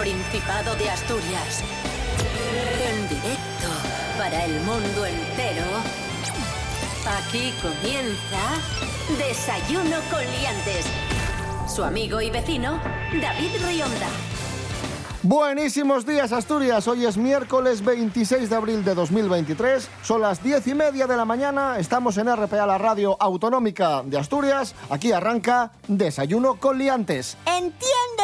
Principado de Asturias. En directo para el mundo entero. Aquí comienza Desayuno con Liantes. Su amigo y vecino, David Rionda. Buenísimos días Asturias, hoy es miércoles 26 de abril de 2023, son las 10 y media de la mañana, estamos en RPA, la radio autonómica de Asturias, aquí arranca Desayuno con Liantes.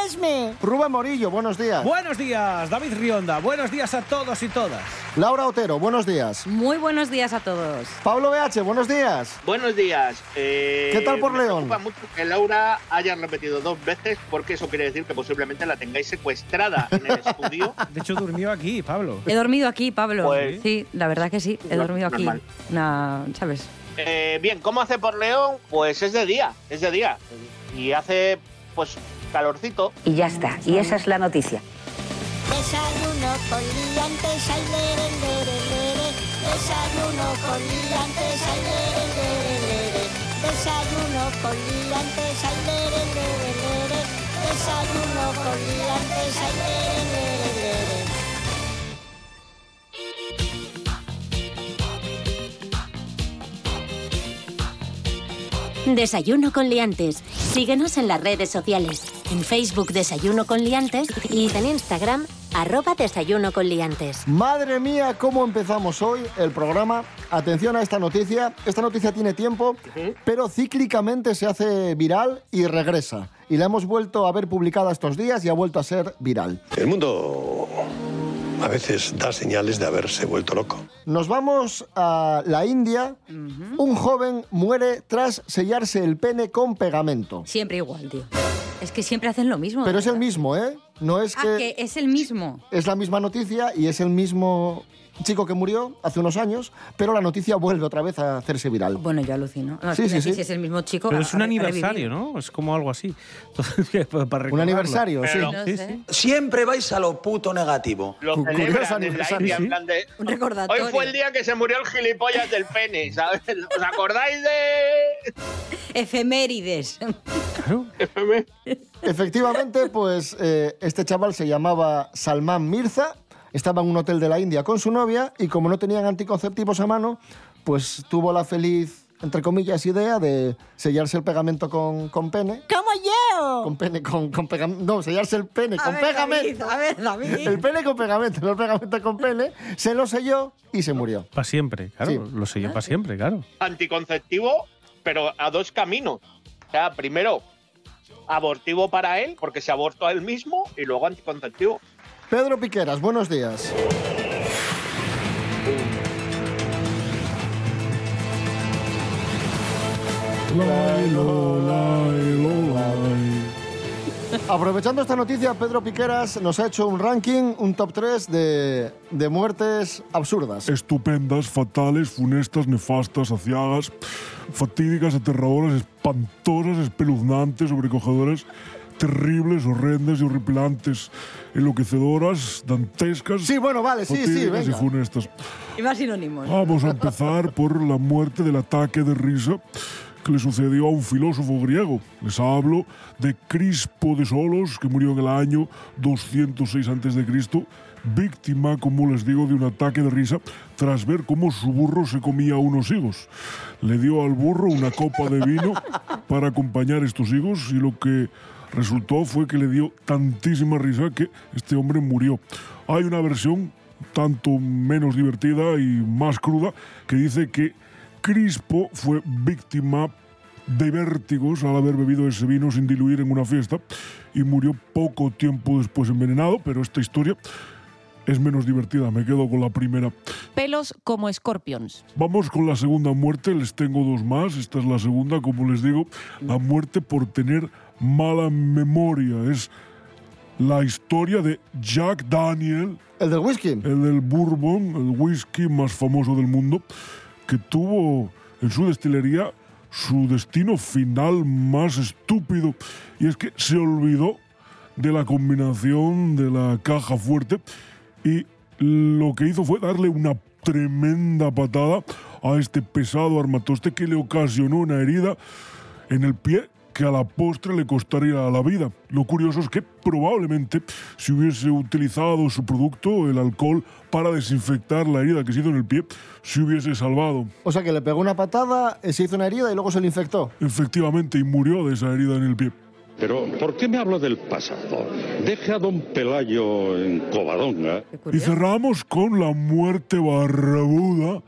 ¡Entiéndesme! Rubén Morillo, buenos días. Buenos días, David Rionda. Buenos días a todos y todas. Laura Otero, buenos días. Muy buenos días a todos. Pablo BH, buenos días. Buenos días. Eh, ¿Qué tal por me León? preocupa mucho que Laura haya repetido dos veces porque eso quiere decir que posiblemente la tengáis secuestrada en el estudio. De hecho, durmió aquí, Pablo. He dormido aquí, Pablo. Pues- sí, la verdad que sí, he No- dormido aquí. Nah, ¿Sabes? Eh, bien, ¿cómo hace por León? Pues es de día, es de día. Y hace, pues, calorcito. Y ya está. Y esa es la noticia. Desayuno con liantes, ay, lere, lere, lere. Desayuno con liantes, ay, lere, lere, lere. Desayuno con liantes, ay, lere, lere, lere. Desayuno con liantes, ay, lere, lere, lere. Desayuno con Liantes. Síguenos en las redes sociales. En Facebook Desayuno con Liantes y en Instagram arroba Desayuno con Liantes. Madre mía, cómo empezamos hoy el programa. Atención a esta noticia. Esta noticia tiene tiempo, pero cíclicamente se hace viral y regresa. Y la hemos vuelto a ver publicada estos días y ha vuelto a ser viral. El mundo a veces da señales de haberse vuelto loco. Nos vamos a la India. Un joven muere tras sellarse el pene con pegamento. Siempre igual, tío. Es que siempre hacen lo mismo. Pero es el mismo, ¿eh? No es Ah, que que es el mismo. es la misma noticia y es el mismo chico que murió hace unos años, pero la noticia vuelve otra vez a hacerse viral. Bueno, yo alucino. No, es Sí, que sí, sí. Si es el mismo chico. Pero es un aniversario. ¿no? Es como algo así. Para Un aniversario, sí. Pero- No Sí, sé. sí. Siempre vais a lo puto negativo. Lo Cu- curioso celebran en la aniversario, India, sí. en plan de... Un recordatorio. Hoy fue el día que se murió el gilipollas del pene, ¿sabes? ¿Os acordáis de...? Efemérides. Claro. Efectivamente, pues eh, este chaval se llamaba Salman Mirza, estaba en un hotel de la India con su novia y como no tenían anticonceptivos a mano, pues tuvo la feliz, entre comillas, idea de sellarse el pegamento con, con pene. ¡Como yo! Con pene, con, con pegamento. No, sellarse el pene A con ver, pegamento. David, a ver, David. El pene con pegamento, no el pegamento con pene. Se lo selló y se murió. Para siempre, claro. Sí. Lo selló para siempre, claro. Anticonceptivo, pero a dos caminos. O sea, primero, abortivo para él, porque se abortó a él mismo, y luego anticonceptivo. Pedro Piqueras, buenos días. Aprovechando esta noticia, Pedro Piqueras nos ha hecho un ranking, un top 3 de, de muertes absurdas. estupendas, fatales, funestas, nefastas, aciagas, fatídicas, aterradoras, espantosas, espeluznantes, sobrecogedoras, terribles, horrendas y horripilantes, enloquecedoras, dantescas, Sí, bueno, vale, sí, sí, y funestas. Y más sinónimos. Vamos a empezar por la muerte del ataque de risa que le sucedió a un filósofo griego. Les hablo de Crispo de Solos, que murió en el año 206 a.C., víctima, como les digo, de un ataque de risa tras ver cómo su burro se comía unos higos. Le dio al burro una copa de vino para acompañar estos higos y lo que resultó fue que le dio tantísima risa que este hombre murió. Hay una versión tanto menos divertida y más cruda que dice que Crispo fue víctima de vértigos al haber bebido ese vino sin diluir en una fiesta y murió poco tiempo después envenenado, pero esta historia es menos divertida, me quedo con la primera. Pelos como escorpions. Vamos con la segunda muerte, les tengo dos más, esta es la segunda, como les digo, la muerte por tener mala memoria, es la historia de Jack Daniel, El del whisky. el del bourbon, el whisky más famoso del mundo, que tuvo en su destilería su destino final más estúpido. Y es que se olvidó de la combinación de la caja fuerte y lo que hizo fue darle una tremenda patada a este pesado armatoste que le ocasionó una herida en el pie que a la postre le costaría la vida. Lo curioso es que probablemente si hubiese utilizado su producto, el alcohol, para desinfectar la herida que se hizo en el pie, se hubiese salvado. O sea que le pegó una patada, eh, se hizo una herida y luego se le infectó. Efectivamente, y murió de esa herida en el pie. Pero, ¿por qué me hablo del pasado? Deje a don Pelayo en Covadonga. Y cerramos con la muerte barbuda,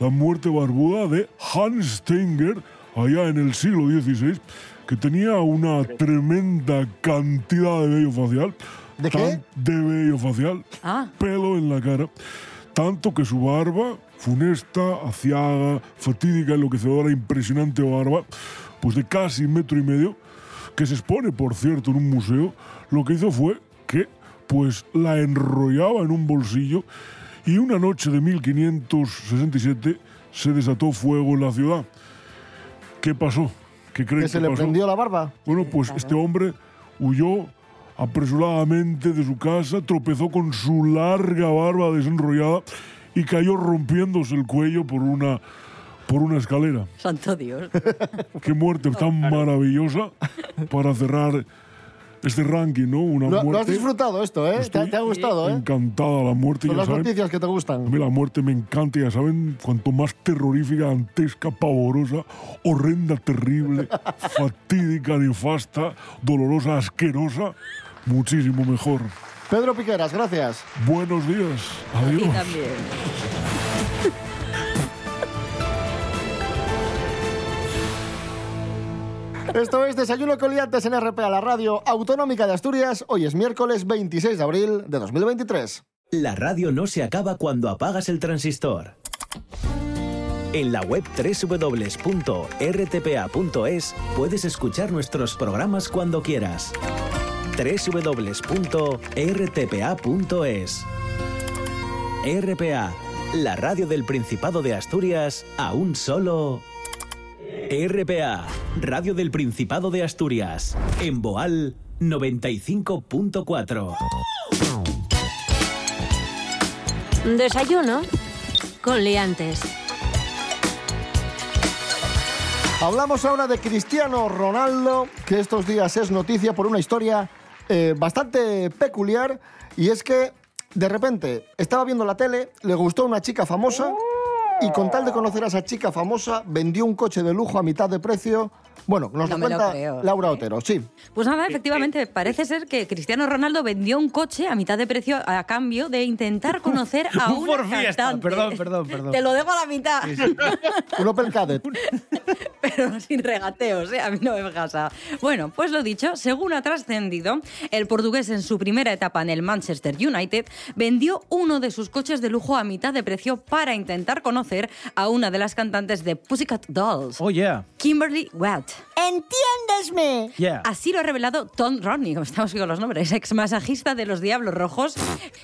la muerte barbuda de Hans Stenger, allá en el siglo XVI, que tenía una tremenda cantidad de vello facial. ¿De qué? De vello facial. Ah. Pelo en la cara. Tanto que su barba, funesta, aciaga, fatídica, enloquecedora, impresionante barba, pues de casi metro y medio, que se expone, por cierto, en un museo, lo que hizo fue que pues la enrollaba en un bolsillo y una noche de 1567 se desató fuego en la ciudad. ¿Qué pasó? ¿Qué creen Que se que le pasó? prendió la barba. Bueno, pues este hombre huyó apresuradamente de su casa, tropezó con su larga barba desenrollada y cayó rompiéndose el cuello por una, por una escalera. Santo Dios. Qué muerte tan maravillosa para cerrar este ranking, ¿no? Una Lo, lo has muerte disfrutado esto, ¿eh? ¿Te, te ha gustado, ¿eh? encantada la muerte. Son ya las saben, noticias que te gustan. a mí la muerte me encanta, ya saben, cuanto más terrorífica, dantesca, pavorosa, horrenda, terrible, fatídica, nefasta, dolorosa, asquerosa, muchísimo mejor. Pedro Piqueras, gracias. Buenos días, Y adiós. también. Esto es Desayuno con Liantes en RPA, la radio autonómica de Asturias. Hoy es miércoles 26 de abril de 2023. La radio no se acaba cuando apagas el transistor. En la web www.rtpa.es puedes escuchar nuestros programas cuando quieras. www.rtpa.es RPA, la radio del Principado de Asturias, a un solo... RPA, radio del Principado de Asturias, en Boal 95.4. Desayuno con liantes. Hablamos ahora de Cristiano Ronaldo, que estos días es noticia por una historia eh, bastante peculiar, y es que de repente estaba viendo la tele, le gustó una chica famosa, y con tal de conocer a esa chica famosa, vendió un coche de lujo a mitad de precio. Bueno, nos No lo me lo cuenta creo. Laura Otero, sí. Pues nada, efectivamente, parece ser que Cristiano Ronaldo vendió un coche a mitad de precio a cambio de intentar conocer a Un una Fiesta. cantante. Perdón, perdón, perdón. Te lo dejo a la mitad, Un Opel Kadett. pero sin regateos, ¿eh? a mí no me pasa. Bueno, pues lo dicho, según ha trascendido, el portugués en su primera etapa en el Manchester United vendió uno de sus coches de lujo a mitad de precio para intentar conocer a una de las cantantes de Pussycat Dolls, Oh, yeah. Kimberly Watt. ¡Entiéndesme! Yeah. Así lo ha revelado Tom Rodney, como estamos con los nombres, ex masajista de los Diablos Rojos.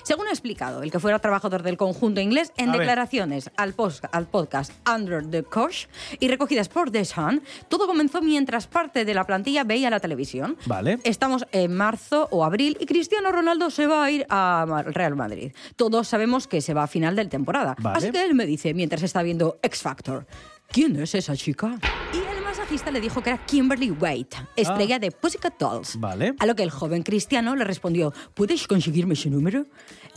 Según ha explicado el que fuera trabajador del conjunto inglés en A ver. declaraciones al, post- al podcast Under the Cosh y recogidas por The Sun, todo comenzó mientras parte de la plantilla veía la televisión. Vale. Estamos en marzo o abril y Cristiano Ronaldo se va a ir al Real Madrid. Todos sabemos que se va a final de temporada. Vale. Así que él me dice, mientras está viendo X Factor, ¿quién es esa chica? Y el masajista le dijo que era Kimberly Wade, estrella de Pussycat Dolls. Vale. A lo que el joven cristiano le respondió, ¿puedes conseguirme ese número?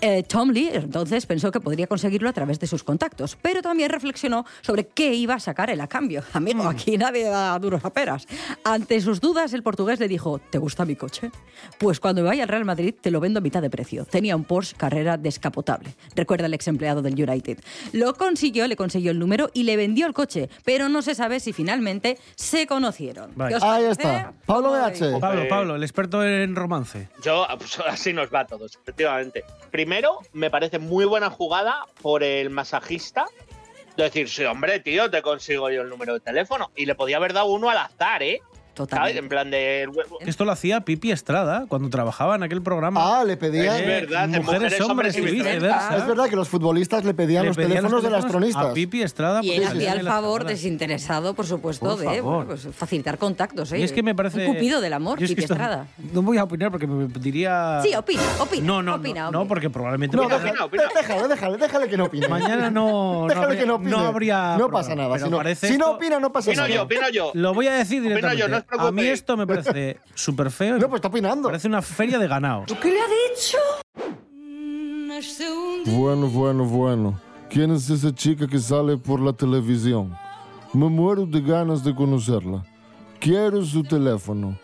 Eh, Tom Lee entonces pensó que podría conseguirlo a través de sus contactos, pero también reflexionó sobre qué iba a sacar él a cambio. Amigo, aquí nadie da duros a peras. Ante sus dudas, el portugués le dijo, ¿te gusta mi coche? Pues cuando vaya al Real Madrid te lo vendo a mitad de precio. Tenía un Porsche Carrera descapotable. Recuerda el ex empleado del United. Lo consiguió, le consiguió el número y le vendió el coche, pero no se sabe si finalmente se conocieron. Vale. ¿Qué os Ahí parece? está. Pablo ¿Cómo BH. Pablo, Eh, Pablo, el experto en romance. Yo, pues, así nos va a todos, efectivamente. Primero, me parece muy buena jugada por el masajista. De decir, sí, hombre, tío, te consigo yo el número de teléfono. Y le podía haber dado uno al azar, ¿eh? Totalmente. En plan de. Esto lo hacía Pipi Estrada cuando trabajaba en aquel programa. Ah, le pedía. Es verdad, mujeres, Mujeres, hombres y Hombres y viceversa. Es verdad que los futbolistas le pedían Le los pedían teléfonos de las teléfonos tronistas. A Pipi Estrada. Y él hacía el favor desinteresado, por supuesto, Por de favor. bueno, pues, facilitar contactos. ¿eh? Y es que me parece. Un cupido del amor, Yo es que Pipi Estrada. No voy a opinar porque me diría. Sí, opina, opina. No, no, opina, no, no, porque probablemente. No, Opina, opina, déjale, déjale, déjale que no opine. Mañana no. Déjale que no opine. no habría No pasa nada. Si no, parece si no esto- opina, no pasa Opino nada. yo, opino yo. Lo voy a decir Opino directamente. Yo. A mí esto me parece súper feo. No, pues está opinando. Parece una feria de ganado. ¿Qué le ha dicho? Bueno, bueno, bueno. ¿Quién es esa chica que sale por la televisión? Me muero de ganas de conocerla. Quiero su teléfono.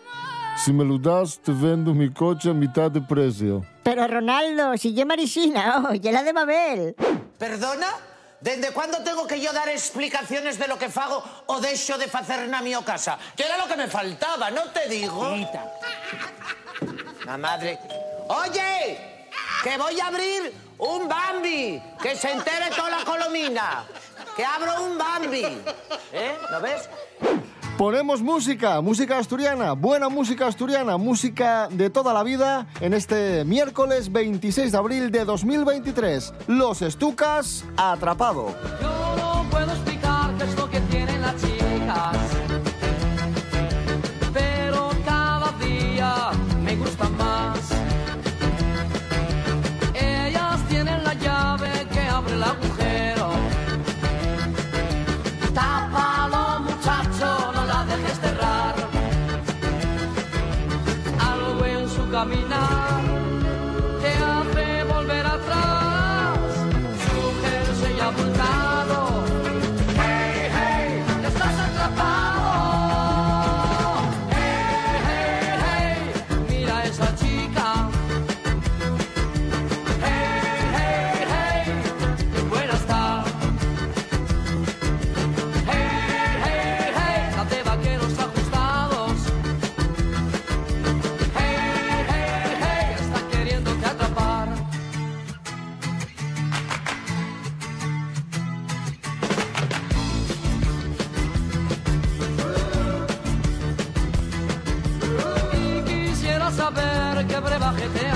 Si me lo das, te vendo mi coche a mitad de precio. Pero Ronaldo, si lle Marisina, oh, la de Mabel. Perdona? Dende cuándo tengo que yo dar explicaciones de lo que fago o deixo de facer na mi casa? Que era lo que me faltaba, ¿no te digo? La madre. ¡Oye! Que voy a abrir un Bambi. Que se entere toda la colomina. Que abro un Bambi. ¿Eh? ¿Lo ves? Ponemos música, música asturiana, buena música asturiana, música de toda la vida en este miércoles 26 de abril de 2023. Los Estucas atrapado. Saber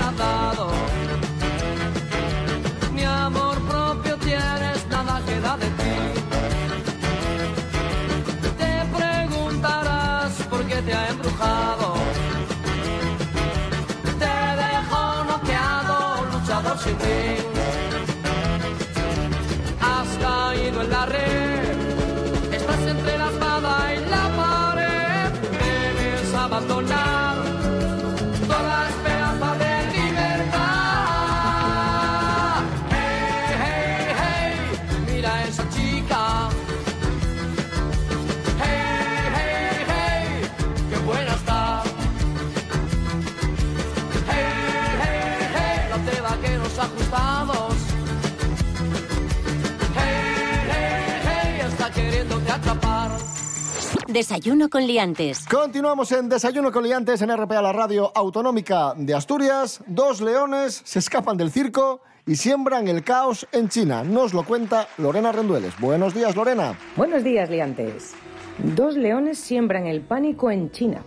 Desayuno con liantes. Continuamos en Desayuno con Liantes en RPA, la radio autonómica de Asturias. Dos leones se escapan del circo y siembran el caos en China. Nos lo cuenta Lorena Rendueles. Buenos días, Lorena. Buenos días, liantes. Dos leones siembran el pánico en China.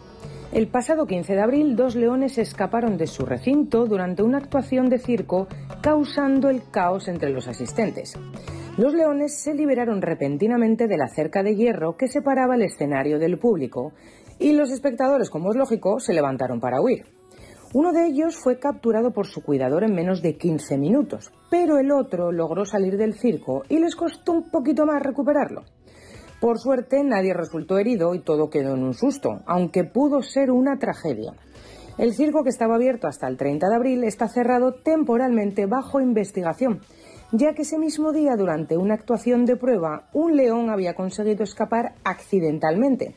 El pasado 15 de abril, dos leones escaparon de su recinto durante una actuación de circo, causando el caos entre los asistentes. Los leones se liberaron repentinamente de la cerca de hierro que separaba el escenario del público, y los espectadores, como es lógico, se levantaron para huir. Uno de ellos fue capturado por su cuidador en menos de 15 minutos, pero el otro logró salir del circo y les costó un poquito más recuperarlo. Por suerte nadie resultó herido y todo quedó en un susto, aunque pudo ser una tragedia. El circo que estaba abierto hasta el 30 de abril está cerrado temporalmente bajo investigación, ya que ese mismo día, durante una actuación de prueba, un león había conseguido escapar accidentalmente.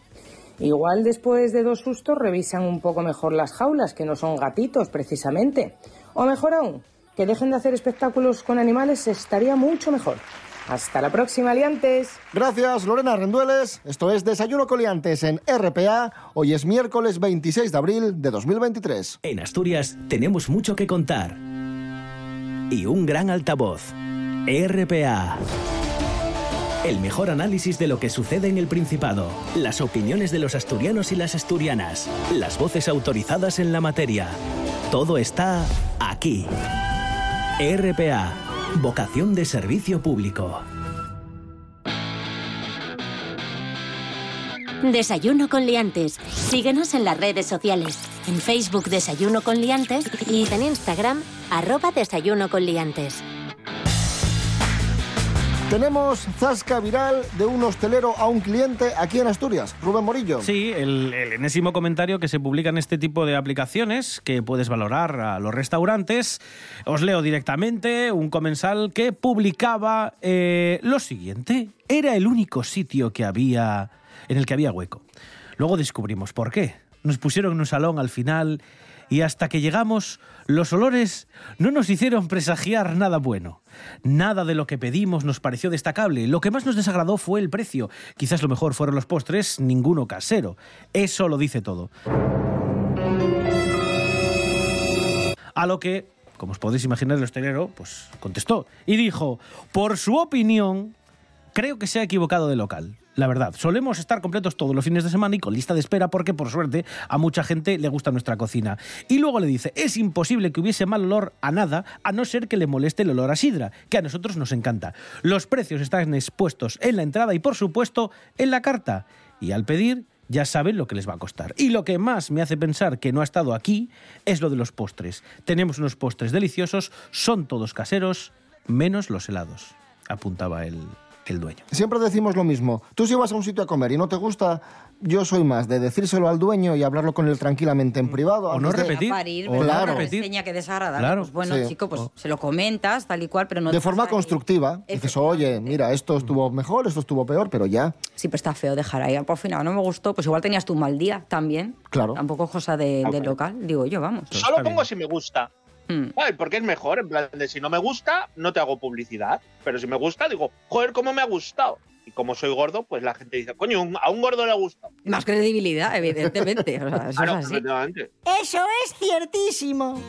Igual después de dos sustos revisan un poco mejor las jaulas, que no son gatitos precisamente. O mejor aún, que dejen de hacer espectáculos con animales estaría mucho mejor. Hasta la próxima, liantes. Gracias, Lorena Rendueles. Esto es Desayuno con Liantes en RPA. Hoy es miércoles 26 de abril de 2023. En Asturias tenemos mucho que contar. Y un gran altavoz. RPA. El mejor análisis de lo que sucede en el Principado. Las opiniones de los asturianos y las asturianas. Las voces autorizadas en la materia. Todo está aquí. RPA. Vocación de servicio público. Desayuno con liantes. Síguenos en las redes sociales. En Facebook Desayuno con liantes y en Instagram arroba Desayuno con liantes. Tenemos zasca viral de un hostelero a un cliente aquí en Asturias. Rubén Morillo. Sí, el, el enésimo comentario que se publica en este tipo de aplicaciones que puedes valorar a los restaurantes. Os leo directamente un comensal que publicaba eh, lo siguiente. Era el único sitio que había en el que había hueco. Luego descubrimos por qué. Nos pusieron en un salón al final y hasta que llegamos, los olores no nos hicieron presagiar nada bueno. Nada de lo que pedimos nos pareció destacable. Lo que más nos desagradó fue el precio. Quizás lo mejor fueron los postres, ninguno casero. Eso lo dice todo. A lo que, como os podéis imaginar, el hostelero pues contestó y dijo, por su opinión, creo que se ha equivocado de local. La verdad, solemos estar completos todos los fines de semana y con lista de espera porque, por suerte, a mucha gente le gusta nuestra cocina. Y luego le dice, es imposible que hubiese mal olor a nada, a no ser que le moleste el olor a sidra, que a nosotros nos encanta. Los precios están expuestos en la entrada y, por supuesto, en la carta. Y al pedir, ya saben lo que les va a costar. Y lo que más me hace pensar que no ha estado aquí es lo de los postres. Tenemos unos postres deliciosos, son todos caseros, menos los helados, apuntaba el, el dueño. Siempre decimos lo mismo. Tú si vas a un sitio a comer y no te gusta, yo soy más de decírselo al dueño y hablarlo con él tranquilamente en privado. O no antes de- repetir. Parir, O claro. Una reseña que desagradable. Claro. Pues bueno, Sí. chico, pues O- se lo comentas tal y cual, pero no De forma constructiva. Dices, oye, mira, esto estuvo mejor, esto estuvo peor, pero ya. Sí, pero está feo dejar ahí. Por final no me gustó, pues igual tenías tu mal día también. Claro. Tampoco es cosa de, del local, digo yo, vamos. Solo pongo si me gusta. Hmm. Ay, porque es mejor, en plan de si no me gusta, no te hago publicidad. Pero si me gusta, digo, joder, cómo me ha gustado. Y como soy gordo, pues la gente dice, coño, a un gordo le ha gustado. Más credibilidad, evidentemente. O sea, eso Claro, es así. Eso es ciertísimo.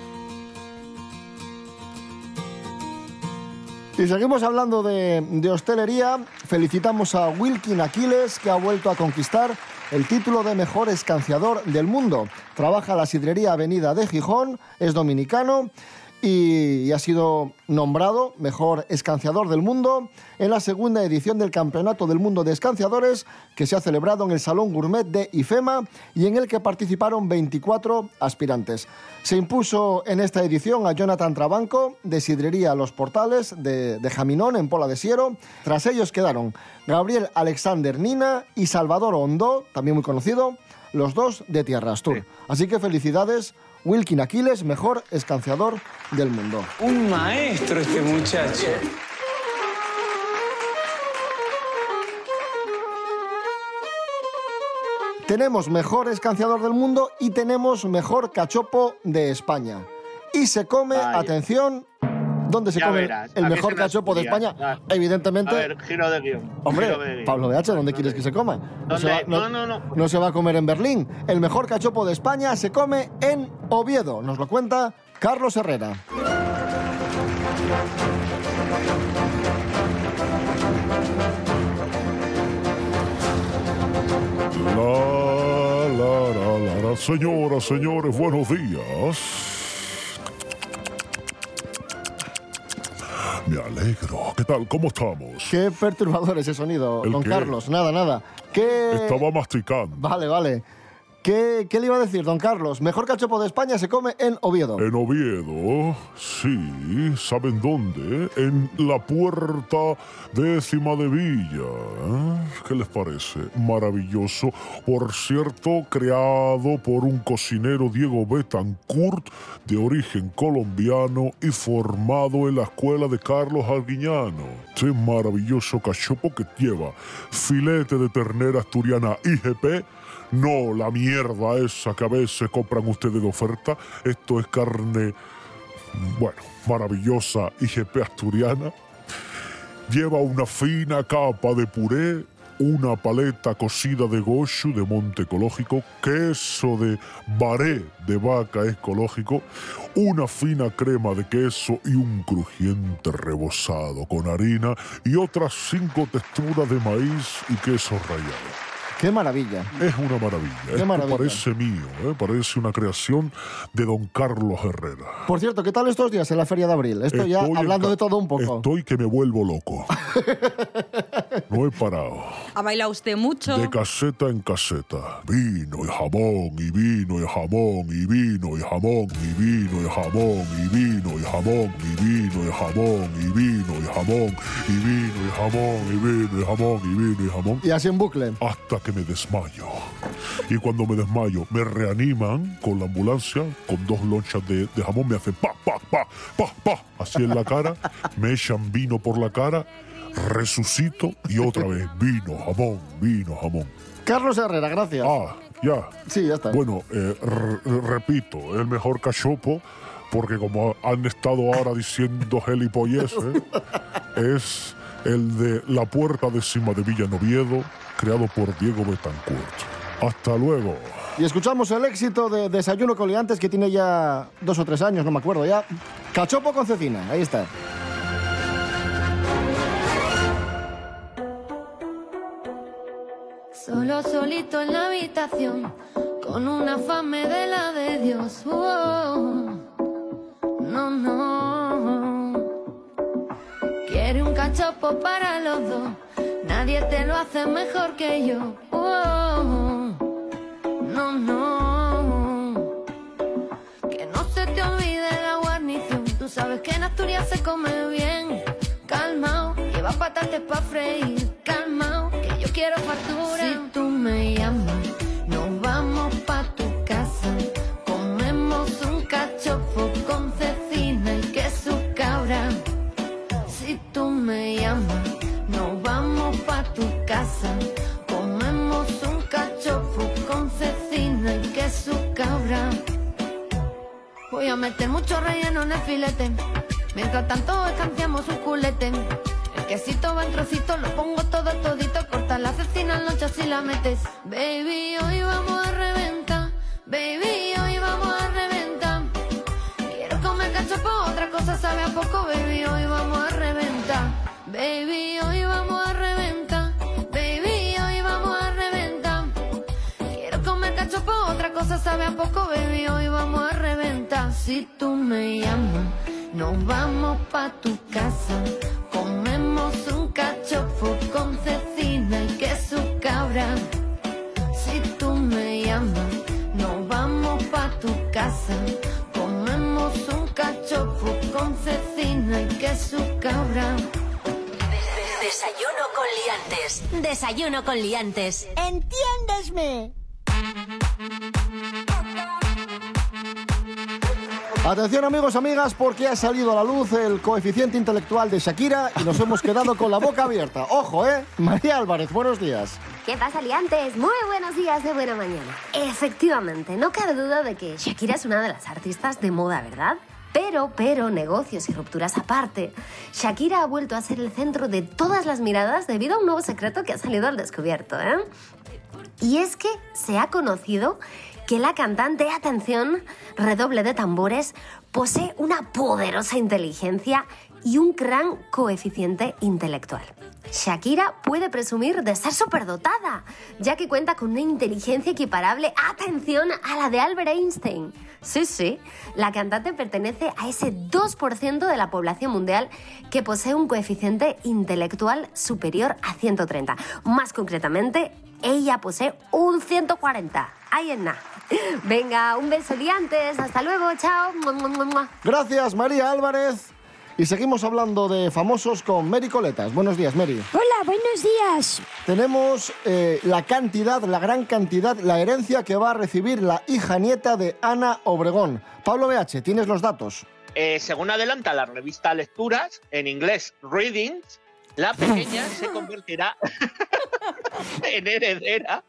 Y seguimos hablando de, de hostelería. Felicitamos a Wilkin Aquiles, que ha vuelto a conquistar el título de mejor escanciador del mundo. Trabaja en la sidrería Avenida de Gijón, es dominicano y, ha sido nombrado mejor escanciador del mundo en la segunda edición del Campeonato del Mundo de Escanciadores que se ha celebrado en el Salón Gourmet de IFEMA y en el que participaron 24 aspirantes. Se impuso en esta edición a Jonathan Trabanco de Sidrería Los Portales de, de Jaminón en Pola de Siero. Tras ellos quedaron Gabriel Alexander Nina y Salvador Hondo, también muy conocido, los dos de Tierra Astur. Así que felicidades, Wilkin Aquiles, mejor escanciador del mundo. Un maestro este muchacho. Tenemos mejor escanciador del mundo y tenemos mejor cachopo de España. Y se come, atención, ¿dónde se Ya come verás, el aquí mejor cachopo de. España? Ah. Evidentemente. A ver, giro de guion. Hombre, giro de guion. Pablo BH, ¿dónde quieres que se coma? No se, va. No, no, no. no se va a comer en Berlín. El mejor cachopo de España se come en Oviedo. Nos lo cuenta Carlos Herrera. La, la, la, la, la. Señoras, señores, buenos días. Alegro. ¿Qué tal? ¿Cómo estamos? Qué perturbador ese sonido, ¿El don qué? Carlos. Nada, nada. ¿Qué... Estaba masticando. Vale, vale. ¿Qué, ¿Qué le iba a decir, don Carlos? Mejor cachopo de España se come en Oviedo. En Oviedo, sí, ¿saben dónde? En la puerta décima de Villa. ¿eh? ¿Qué les parece? Maravilloso. Por cierto, creado por un cocinero Diego Betancourt, de origen colombiano y formado en la escuela de Carlos Arguiñano. Este maravilloso cachopo que lleva filete de ternera asturiana IGP, no la mierda esa que a veces compran ustedes de oferta. Esto es carne, bueno, maravillosa IGP asturiana. Lleva una fina capa de puré, una paleta cocida de goshu de monte ecológico, queso de baré de vaca ecológico, una fina crema de queso y un crujiente rebozado con harina y otras cinco texturas de maíz y queso rallado. Qué maravilla. Es una maravilla. Qué Esto maravilla. parece mío, ¿eh? parece una creación de don Carlos Herrera. Por cierto, ¿qué tal estos días en la Feria de Abril? Esto ya Estoy hablando de todo un poco. Estoy que me vuelvo loco. No he parado. ¿Ha bailado usted mucho? De caseta en caseta. Vino y jamón, y vino y jamón, y vino y jamón, y vino y jamón, y vino y jamón, y vino y jamón, y vino y jamón, y vino y jamón, y vino y jamón, y vino y jamón. Y así en bucle. Hasta que me desmayo. Y cuando me desmayo, me reaniman con la ambulancia, con dos lonchas de, de jamón, me hacen pa, pa, pa, pa, pa, así en la cara, me echan vino por la cara, resucito y otra vez vino, jamón, vino, jamón. Carlos Herrera, gracias. Ah, ya. Sí, ya está. Bueno, eh, re- repito, el mejor cachopo, porque como han estado ahora diciendo gilipolleces, es el de La Puerta de Cima de Villanoviedo, creado por Diego Betancourt. Hasta luego. Y escuchamos el éxito de Desayuno con Liantes que tiene ya dos o tres años, no me acuerdo ya. Cachopo con cecina, ahí está. Solo solito en la habitación, con una fame de la de Dios. Oh, no, no. Quiere un cachopo para los dos, nadie te lo hace mejor que yo. Oh, no, no. Que no se te olvide la guarnición, tú sabes que en Asturias se come bien. Calmao, lleva patates pa' freír. Calmao, que yo quiero factura. Si tú me llamas, nos vamos pa' tu casa. Comemos un cachopo Comemos un cachopo con cecina y queso cabra. Voy a meter mucho relleno en el filete. Mientras tanto escanciamos un culete. El quesito va en trocitos, lo pongo todo todito. Corta la cecina en lonchas y la metes. Baby, hoy vamos a reventar. Baby, hoy vamos a reventar. Quiero comer cachopo, otra cosa sabe a poco. Baby, hoy vamos a reventar. Baby, hoy vamos a reventar. Otra cosa sabe a poco, baby. Hoy vamos a reventar. Si tú me llamas, nos vamos pa' tu casa. Comemos un cachopo con cecina y queso cabra. Si tú me llamas, nos vamos pa' tu casa. Comemos un cachopo con cecina y queso cabra. Desayuno con liantes. Desayuno con liantes. Entiéndesme. Atención amigos, amigas, porque ha salido a la luz el coeficiente intelectual de Shakira y nos hemos quedado con la boca abierta. Ojo, ¿eh? María Álvarez, buenos días. ¿Qué pasa, liantes? Muy buenos días de buena mañana. Efectivamente, no cabe duda de que Shakira es una de las artistas de moda, ¿verdad? Pero, pero, negocios y rupturas aparte, Shakira ha vuelto a ser el centro de todas las miradas debido a un nuevo secreto que ha salido al descubierto, ¿eh? Y es que se ha conocido que la cantante, atención, redoble de tambores, posee una poderosa inteligencia y un gran coeficiente intelectual. Shakira puede presumir de ser superdotada, ya que cuenta con una inteligencia equiparable, atención, a la de Albert Einstein. Sí, sí, la cantante pertenece a ese 2% de la población mundial que posee un coeficiente intelectual superior a 130. Más concretamente, ella posee un 140. Ahí en nada. Venga, un beso liantes. Hasta luego, chao. Gracias, María Álvarez. Y seguimos hablando de famosos con Mary Coletas. Buenos días, Mary. Hola, buenos días. Tenemos eh, la cantidad, la gran cantidad, la herencia que va a recibir la hija nieta de Ana Obregón. Pablo BH, ¿tienes los datos? Eh, según adelanta la revista Lecturas, en inglés Readings, la pequeña se convertirá en heredera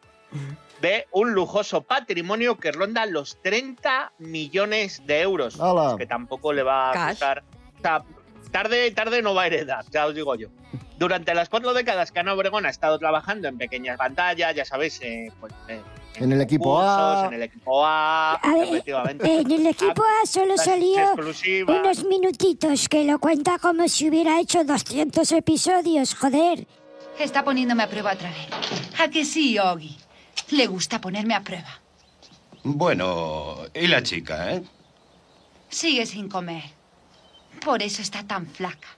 de un lujoso patrimonio que ronda los 30 millones de euros. Que tampoco le va a costar. o sea, tarde, tarde no va a heredar, ya os digo yo. Durante las cuatro décadas que Ana Obregón ha estado trabajando en pequeñas pantallas, ya sabéis, eh, pues, eh, En el equipo A. en el equipo A, A ver, efectivamente. en el equipo A solo salió unos minutitos que lo cuenta como si hubiera hecho 200 episodios, joder. Está poniéndome a prueba otra vez. ¿A que sí, Ogi? Le gusta ponerme a prueba. Bueno, ¿y la chica, eh? Sigue sin comer. Por eso está tan flaca.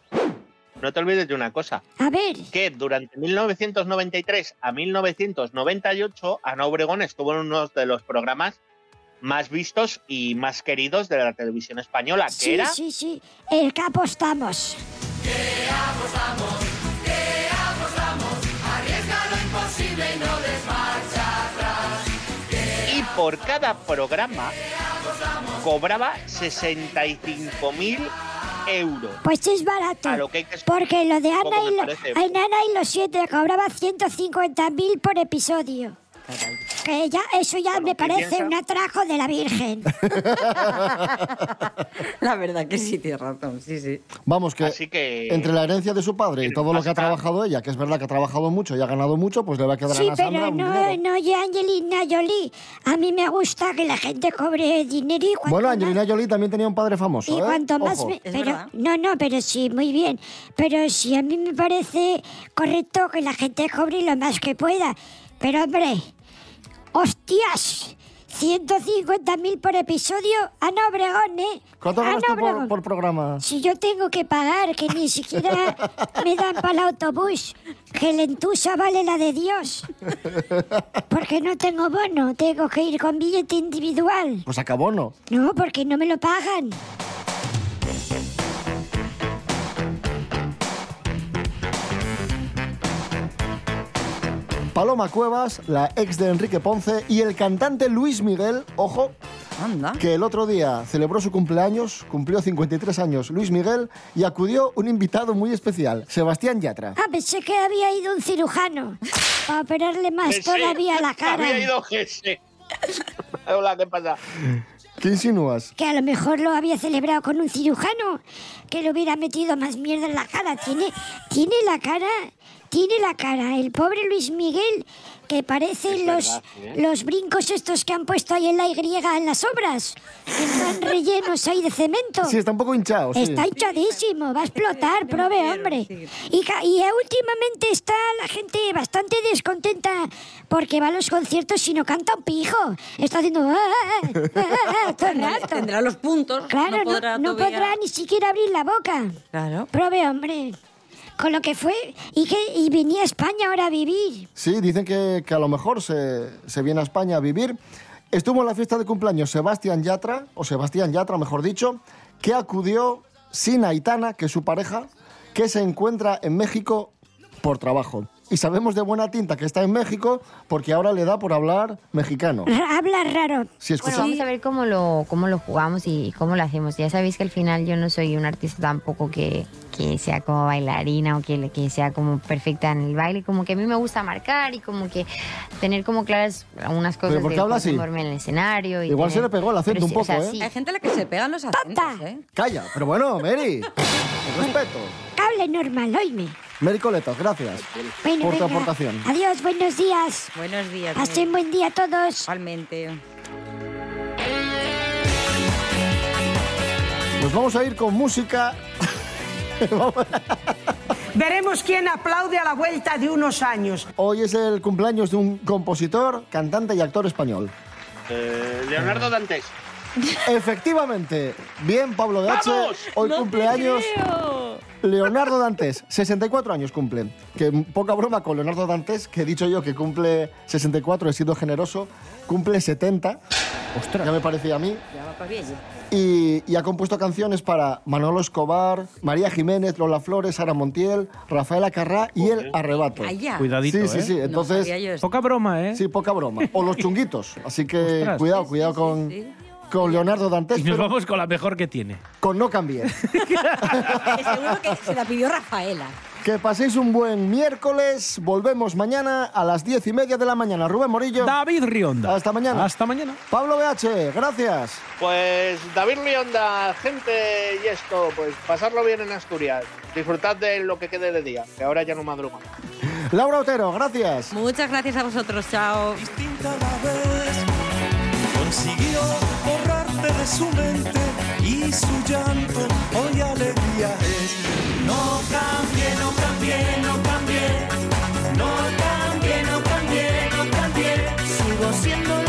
No te olvides de una cosa. A ver. Que durante 1993 a 1998, Ana Obregón estuvo en uno de los programas más vistos y más queridos de la televisión española, que Sí, era sí, sí. El que apostamos. Arriesga lo imposible y no por cada programa cobraba 65.000 euros. Pues es barato. A lo que hay que Porque lo de Ana y, lo, parece. ay, Ana y los siete cobraba 150.000 por episodio. Que ya, eso ya me parece piensa? un atraco de la Virgen. La verdad que sí, tienes razón, sí, sí. Vamos, que, Así que- entre la herencia de su padre y todo lo que ha trabajado ella, que es verdad que ha trabajado mucho y ha ganado mucho, pues le va a quedar Sí, a Sandra pero un no, dinero. no, oye, Angelina Jolie. A mí me gusta que la gente cobre dinero y cuanto Bueno, más- Angelina Jolie también tenía un padre famoso, Y ¿eh? cuanto más Ojo. me- pero no, no, pero sí, muy bien. Pero sí, a mí me parece correcto que la gente cobre lo más que pueda. Pero hombre, hostias, 150.000 por episodio, Ana Obregón, ¿eh? ¿Cuánto ganas Ana tú por, por programa? Si yo tengo que pagar, que ni siquiera me dan para el autobús, que lentusa vale la de Dios. Porque no tengo bono, tengo que ir con billete individual. Pues acabó, ¿no? No, porque no me lo pagan. Paloma Cuevas, la ex de Enrique Ponce, y el cantante Luis Miguel, ojo, que el otro día celebró su cumpleaños, cumplió 53 años Luis Miguel, y acudió un invitado muy especial, Sebastián Yatra. Ah, pensé que había ido un cirujano para operarle más Que sí, todavía la cara. Había ido Jesse. Hola, ¿qué pasa? ¿Qué insinúas? Que a lo mejor lo había celebrado con un cirujano que le hubiera metido más mierda en la cara. Tiene, tiene la cara, tiene la cara, el pobre Luis Miguel, que parecen Es los, verdad, ¿eh? los brincos estos que han puesto ahí en la Y en las obras. que Están rellenos ahí de cemento. Sí, está un poco hinchado, sí. Está hinchadísimo, va a explotar, prove, hombre. Y, últimamente está la gente bastante descontenta porque va a los conciertos y no canta un pijo. Está haciendo... "Ah, ah, ah, ah", todo el rato. Tendrá los puntos. Claro, no no, podrá, no podrá ni siquiera abrir la boca. Claro. Prove, hombre. Con lo que fue y que y venía a España ahora a vivir. Sí, dicen que, que a lo mejor se, se viene a España a vivir. Estuvo en la fiesta de cumpleaños Sebastián Yatra, o Sebastián Yatra, mejor dicho, que acudió sin Aitana, que es su pareja, que se encuentra en México por trabajo. Y sabemos de buena tinta que está en México porque ahora le da por hablar mexicano. Habla raro. Si Bueno, escucha- vamos a ver cómo lo, cómo lo jugamos y cómo lo hacemos. Ya sabéis que al final yo no soy un artista tampoco que, que sea como bailarina o que, que sea como perfecta en el baile. Como que a mí me gusta marcar y como que tener como claras algunas cosas ¿Pero por qué de habla así? en el escenario. Y Igual se le pegó el acento pero un sí, o sea, poco, ¿eh? sí. Hay gente a la que se pegan los acentos, ¿eh? Calla, pero bueno, Mary, respeto. Hable normal, oíme. Mary Coletos, gracias Bueno, por tu venga. aportación. Adiós, buenos días. Buenos días. Pasen buen día a todos. Igualmente. Nos vamos a ir con música. Veremos quién aplaude a la vuelta de unos años. Hoy es el cumpleaños de un compositor, cantante y actor español. Eh, Leonardo Dantes. Efectivamente. Bien, Pablo de H. ¡Vamos! Hoy ¡No te cumpleaños. creo! Leonardo Dantes, 64 años cumple. Que poca broma con Leonardo Dantes, que he dicho yo que cumple 64, he sido generoso, cumple 70. Ostras. Ya me parecía a mí. Ya va para viejo. Y, y ha compuesto canciones para Manolo Escobar, María Jiménez, Lola Flores, Sara Montiel, Rafaela Carrá y El Arrebato. Calla. Cuidadito, Sí, sí, ¿eh? sí. No Entonces. Poca broma, ¿eh? sí, poca broma. O los chunguitos. Así que Ostras. cuidado, cuidado con, con Leonardo Dantes, Y nos pero vamos con la mejor que tiene. con no cambies. Que seguro que se la pidió Rafaela. que paséis un buen miércoles. Volvemos mañana a las diez y media de la mañana. Rubén Morillo. David Rionda. Hasta mañana. Hasta mañana. Pablo BH, gracias. Pues David Rionda, gente y esto, pues pasarlo bien en Asturias. Disfrutad de lo que quede de día, que ahora ya no madruga. Laura Otero, gracias. Muchas gracias a vosotros. Chao. Consiguió de su mente y su llanto hoy alegría es. No cambie, no cambie, no cambie, no cambie, no cambie, no cambie, sigo siendo